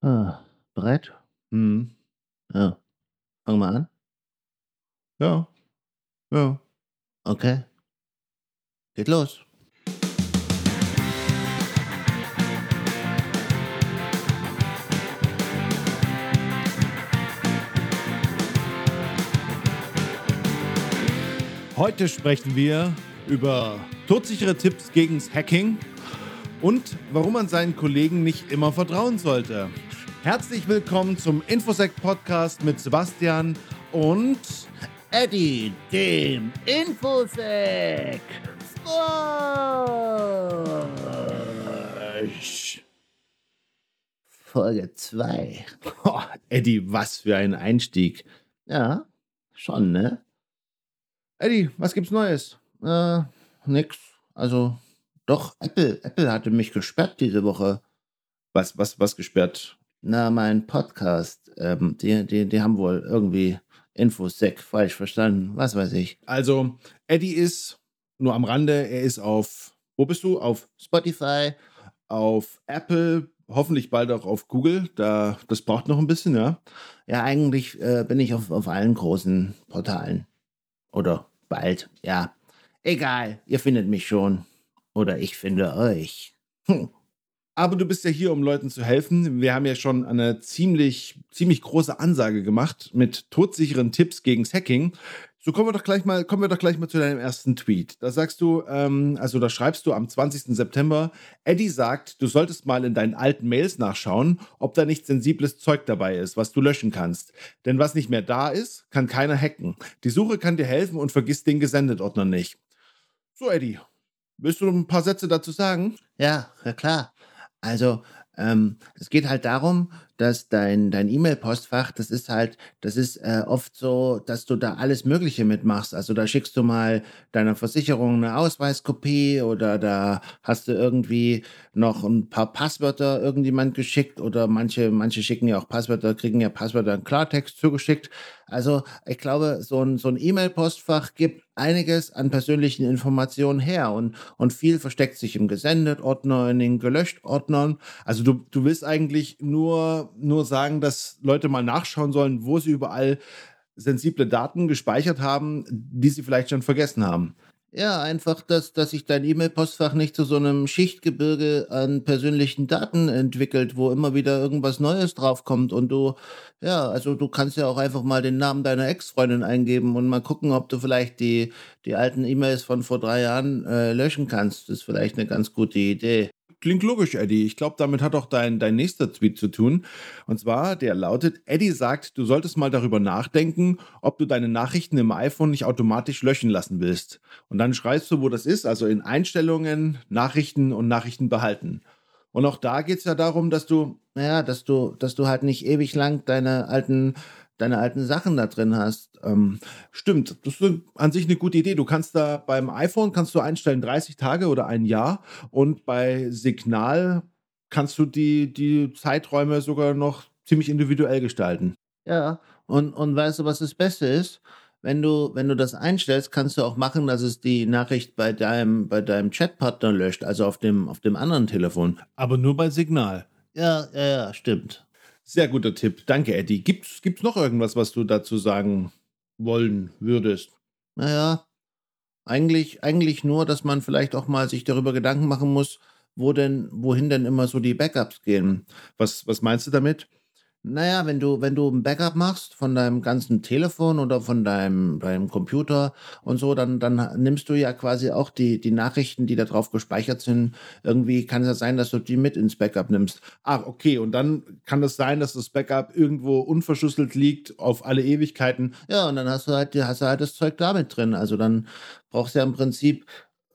Ah, bereit? Hm. Ja. Fang mal an. Ja. Ja. Okay. Geht los. Heute sprechen wir über todsichere Tipps gegen Hacking und warum man seinen Kollegen nicht immer vertrauen sollte. Herzlich willkommen zum Infosec Podcast mit Sebastian und Eddie, dem Infosec. Frosch. Folge 2. oh, Eddie, was für ein Einstieg. Ja, schon, ne? Eddie, was gibt's Neues? Äh, nix. Also, doch, Apple, Apple hatte mich gesperrt diese Woche. Was, was, was gesperrt? Na, mein Podcast. Ähm, die, die, die haben wohl irgendwie Infosec falsch verstanden. Was weiß ich. Also, Eddie ist nur am Rande, er ist auf, wo bist du? Auf Spotify. Auf Apple, hoffentlich bald auch auf Google. Da, das braucht noch ein bisschen, ja. Ja, eigentlich äh, bin ich auf, auf allen großen Portalen. Oder bald, ja. Egal, ihr findet mich schon. Oder ich finde euch. Hm. Aber du bist ja hier, um Leuten zu helfen. Wir haben ja schon eine ziemlich, ziemlich große Ansage gemacht mit todsicheren Tipps gegen Hacking. So kommen wir doch gleich mal, kommen wir doch gleich mal zu deinem ersten Tweet. Da sagst du, ähm, also da schreibst du am 20. September, Eddie sagt, du solltest mal in deinen alten Mails nachschauen, ob da nicht sensibles Zeug dabei ist, was du löschen kannst. Denn was nicht mehr da ist, kann keiner hacken. Die Suche kann dir helfen und vergiss den Gesendet-Ordner nicht. So, Eddie, willst du noch ein paar Sätze dazu sagen? Ja, ja klar. Also, ähm, es geht halt darum, dass dein, dein E-Mail-Postfach, das ist halt, das ist äh, oft so, dass du da alles Mögliche mitmachst. Also da schickst du mal deiner Versicherung eine Ausweiskopie oder da hast du irgendwie noch ein paar Passwörter irgendjemand geschickt oder manche, manche schicken ja auch Passwörter, kriegen ja Passwörter in Klartext zugeschickt. Also ich glaube, so ein, so ein E-Mail-Postfach gibt einiges an persönlichen Informationen her und, und viel versteckt sich im Gesendet-Ordner, in den Gelöscht-Ordnern. Also du, du willst eigentlich nur, nur sagen, dass Leute mal nachschauen sollen, wo sie überall sensible Daten gespeichert haben, die sie vielleicht schon vergessen haben. Ja, einfach, dass, dass sich dein E-Mail-Postfach nicht zu so einem Schichtgebirge an persönlichen Daten entwickelt, wo immer wieder irgendwas Neues draufkommt und du, ja, also du kannst ja auch einfach mal den Namen deiner Ex-Freundin eingeben und mal gucken, ob du vielleicht die, die alten E-Mails von vor drei Jahren äh, löschen kannst. Das ist vielleicht eine ganz gute Idee. Klingt logisch, Eddie. Ich glaube, damit hat auch dein, dein nächster Tweet zu tun. Und zwar, der lautet, Eddie sagt, du solltest mal darüber nachdenken, ob du deine Nachrichten im iPhone nicht automatisch löschen lassen willst. Und dann schreibst du, wo das ist, also in Einstellungen, Nachrichten und Nachrichten behalten. Und auch da geht es ja darum, dass du, naja, dass du, dass du halt nicht ewig lang deine alten deine alten Sachen da drin hast. Ähm, stimmt, das ist an sich eine gute Idee. Du kannst da beim iPhone kannst du einstellen 30 Tage oder ein Jahr und bei Signal kannst du die, die Zeiträume sogar noch ziemlich individuell gestalten. Ja, und, und weißt du, was das Beste ist? Wenn du, wenn du das einstellst, kannst du auch machen, dass es die Nachricht bei deinem, bei deinem Chatpartner löscht, also auf dem, auf dem anderen Telefon. Aber nur bei Signal. Ja, ja, ja, stimmt. Sehr guter Tipp. Danke, Eddie. Gibt es noch irgendwas, was du dazu sagen wollen würdest? Naja, eigentlich, eigentlich nur, dass man vielleicht auch mal sich darüber Gedanken machen muss, wo denn, wohin denn immer so die Backups gehen. Was, was meinst du damit? Naja, wenn du, wenn du ein Backup machst von deinem ganzen Telefon oder von deinem, deinem Computer und so, dann, dann nimmst du ja quasi auch die, die Nachrichten, die da drauf gespeichert sind. Irgendwie kann es ja sein, dass du die mit ins Backup nimmst. Ach, okay. Und dann kann es sein, dass das Backup irgendwo unverschlüsselt liegt auf alle Ewigkeiten. Ja, und dann hast du halt, hast du halt das Zeug damit drin. Also dann brauchst du ja im Prinzip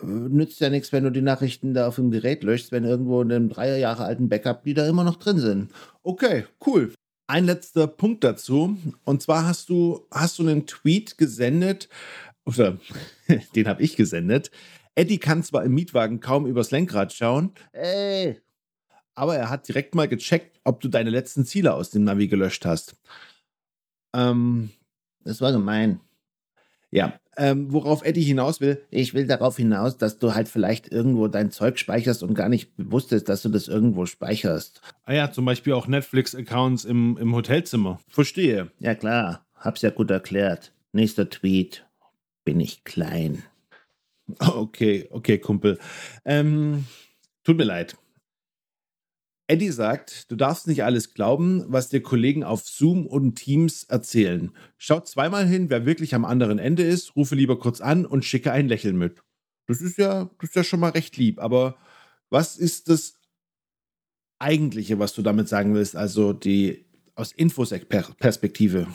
nützt ja nichts, wenn du die Nachrichten da auf dem Gerät löschst, wenn irgendwo in einem drei Jahre alten Backup die da immer noch drin sind. Okay, cool. Ein letzter Punkt dazu. Und zwar hast du, hast du einen Tweet gesendet, oder den habe ich gesendet. Eddie kann zwar im Mietwagen kaum übers Lenkrad schauen, Ey. aber er hat direkt mal gecheckt, ob du deine letzten Ziele aus dem Navi gelöscht hast. Ähm, das war gemein. Ja, Ähm, worauf Eddie hinaus will? Ich will darauf hinaus, dass du halt vielleicht irgendwo dein Zeug speicherst und gar nicht bewusst ist, dass du das irgendwo speicherst. Ah ja, zum Beispiel auch Netflix-Accounts im, im Hotelzimmer. Verstehe. Ja klar, hab's ja gut erklärt. Nächster Tweet. Bin ich klein. Okay, okay, Kumpel. Ähm, tut mir leid. Eddie sagt, du darfst nicht alles glauben, was dir Kollegen auf Zoom und Teams erzählen. Schau zweimal hin, wer wirklich am anderen Ende ist, rufe lieber kurz an und schicke ein Lächeln mit. Das ist ja, das ist ja schon mal recht lieb, aber was ist das eigentliche, was du damit sagen willst, also die aus Infosec-Perspektive?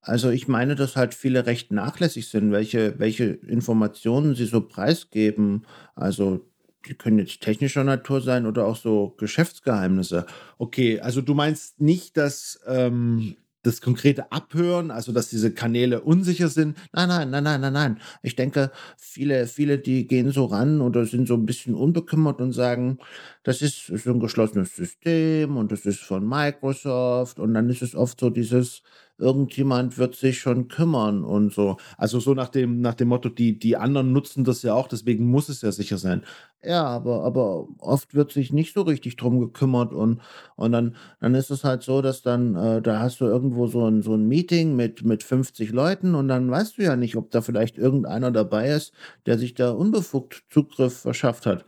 Also ich meine, dass halt viele recht nachlässig sind, welche, welche Informationen sie so preisgeben. Also die können jetzt technischer Natur sein oder auch so Geschäftsgeheimnisse. Okay, also du meinst nicht, dass ähm, das konkrete Abhören, also dass diese Kanäle unsicher sind? Nein, nein, nein, nein, nein, nein. Ich denke, viele, viele, die gehen so ran oder sind so ein bisschen unbekümmert und sagen, das ist, ist ein geschlossenes System und das ist von Microsoft und dann ist es oft so dieses, irgendjemand wird sich schon kümmern und so. Also so nach dem, nach dem Motto, die, die anderen nutzen das ja auch, deswegen muss es ja sicher sein. Ja, aber, aber oft wird sich nicht so richtig drum gekümmert und, und dann, dann ist es halt so, dass dann, äh, da hast du irgendwo so ein, so ein Meeting mit, mit 50 Leuten und dann weißt du ja nicht, ob da vielleicht irgendeiner dabei ist, der sich da unbefugt Zugriff verschafft hat.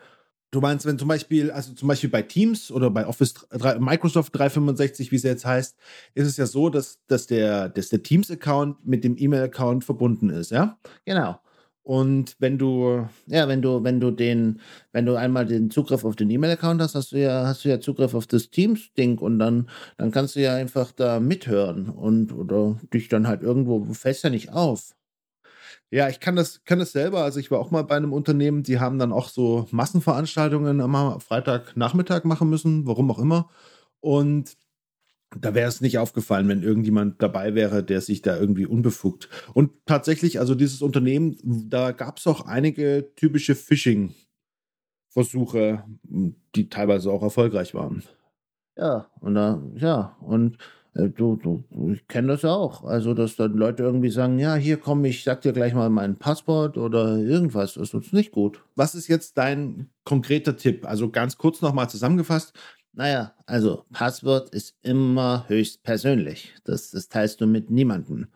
Du meinst, wenn zum Beispiel, also zum Beispiel bei Teams oder bei Office 3, Microsoft 365, wie es jetzt heißt, ist es ja so, dass, dass der, dass der Teams-Account mit dem E-Mail-Account verbunden ist, ja? Genau. Und wenn du. Ja, wenn du, wenn du den, wenn du einmal den Zugriff auf den E-Mail-Account hast, hast du ja, hast du ja Zugriff auf das Teams-Ding und dann, dann kannst du ja einfach da mithören und oder dich dann halt irgendwo, du fällst ja nicht auf. Ja, ich kann das, kann das selber. Also ich war auch mal bei einem Unternehmen, die haben dann auch so Massenveranstaltungen immer Freitagnachmittag machen müssen, warum auch immer. Und da wäre es nicht aufgefallen, wenn irgendjemand dabei wäre, der sich da irgendwie unbefugt. Und tatsächlich, also dieses Unternehmen, da gab es auch einige typische Phishing-Versuche, die teilweise auch erfolgreich waren. Ja, und da, ja, und du, du, ich kenne das ja auch. Also, dass dann Leute irgendwie sagen, ja, hier komm, ich sag dir gleich mal mein Passwort oder irgendwas. Das ist nicht gut. Was ist jetzt dein konkreter Tipp? Also ganz kurz nochmal zusammengefasst. Naja, also Passwort ist immer höchst persönlich. Das, das teilst du mit niemandem.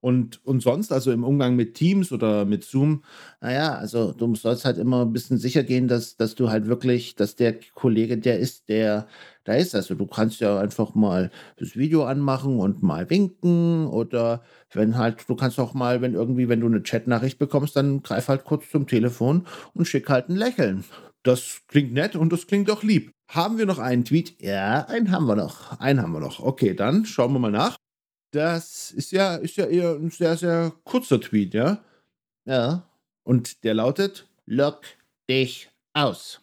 Und, und sonst, also im Umgang mit Teams oder mit Zoom? Naja, also du sollst halt immer ein bisschen sicher gehen, dass, dass du halt wirklich, dass der Kollege der ist, der da ist. Also du kannst ja einfach mal das Video anmachen und mal winken oder wenn halt, du kannst auch mal, wenn irgendwie, wenn du eine Chatnachricht bekommst, dann greif halt kurz zum Telefon und schick halt ein Lächeln. Das klingt nett und das klingt auch lieb. Haben wir noch einen Tweet? Ja, einen haben wir noch. Einen haben wir noch. Okay, dann schauen wir mal nach. Das ist ja, ist ja eher ein sehr, sehr kurzer Tweet, ja? Ja. Und der lautet: Lock dich aus.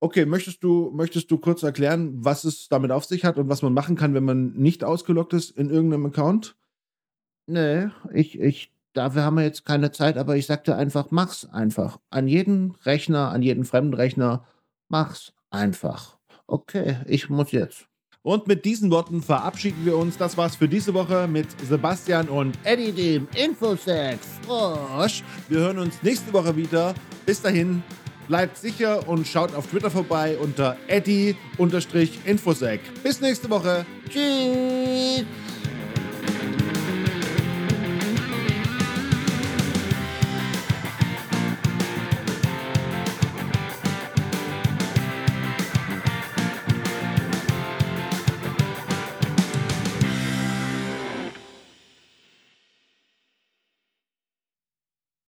Okay, möchtest du, möchtest du kurz erklären, was es damit auf sich hat und was man machen kann, wenn man nicht ausgelockt ist in irgendeinem Account? Nee, ich, ich, dafür haben wir jetzt keine Zeit, aber ich sagte einfach, mach's einfach. An jeden Rechner, an jeden fremden Rechner, mach's einfach. Okay, ich muss jetzt. Und mit diesen Worten verabschieden wir uns. Das war's für diese Woche mit Sebastian und Eddie, dem Infosec Frosch. Wir hören uns nächste Woche wieder. Bis dahin, bleibt sicher und schaut auf Twitter vorbei unter Eddie-Infosec. Bis nächste Woche. Tschüss.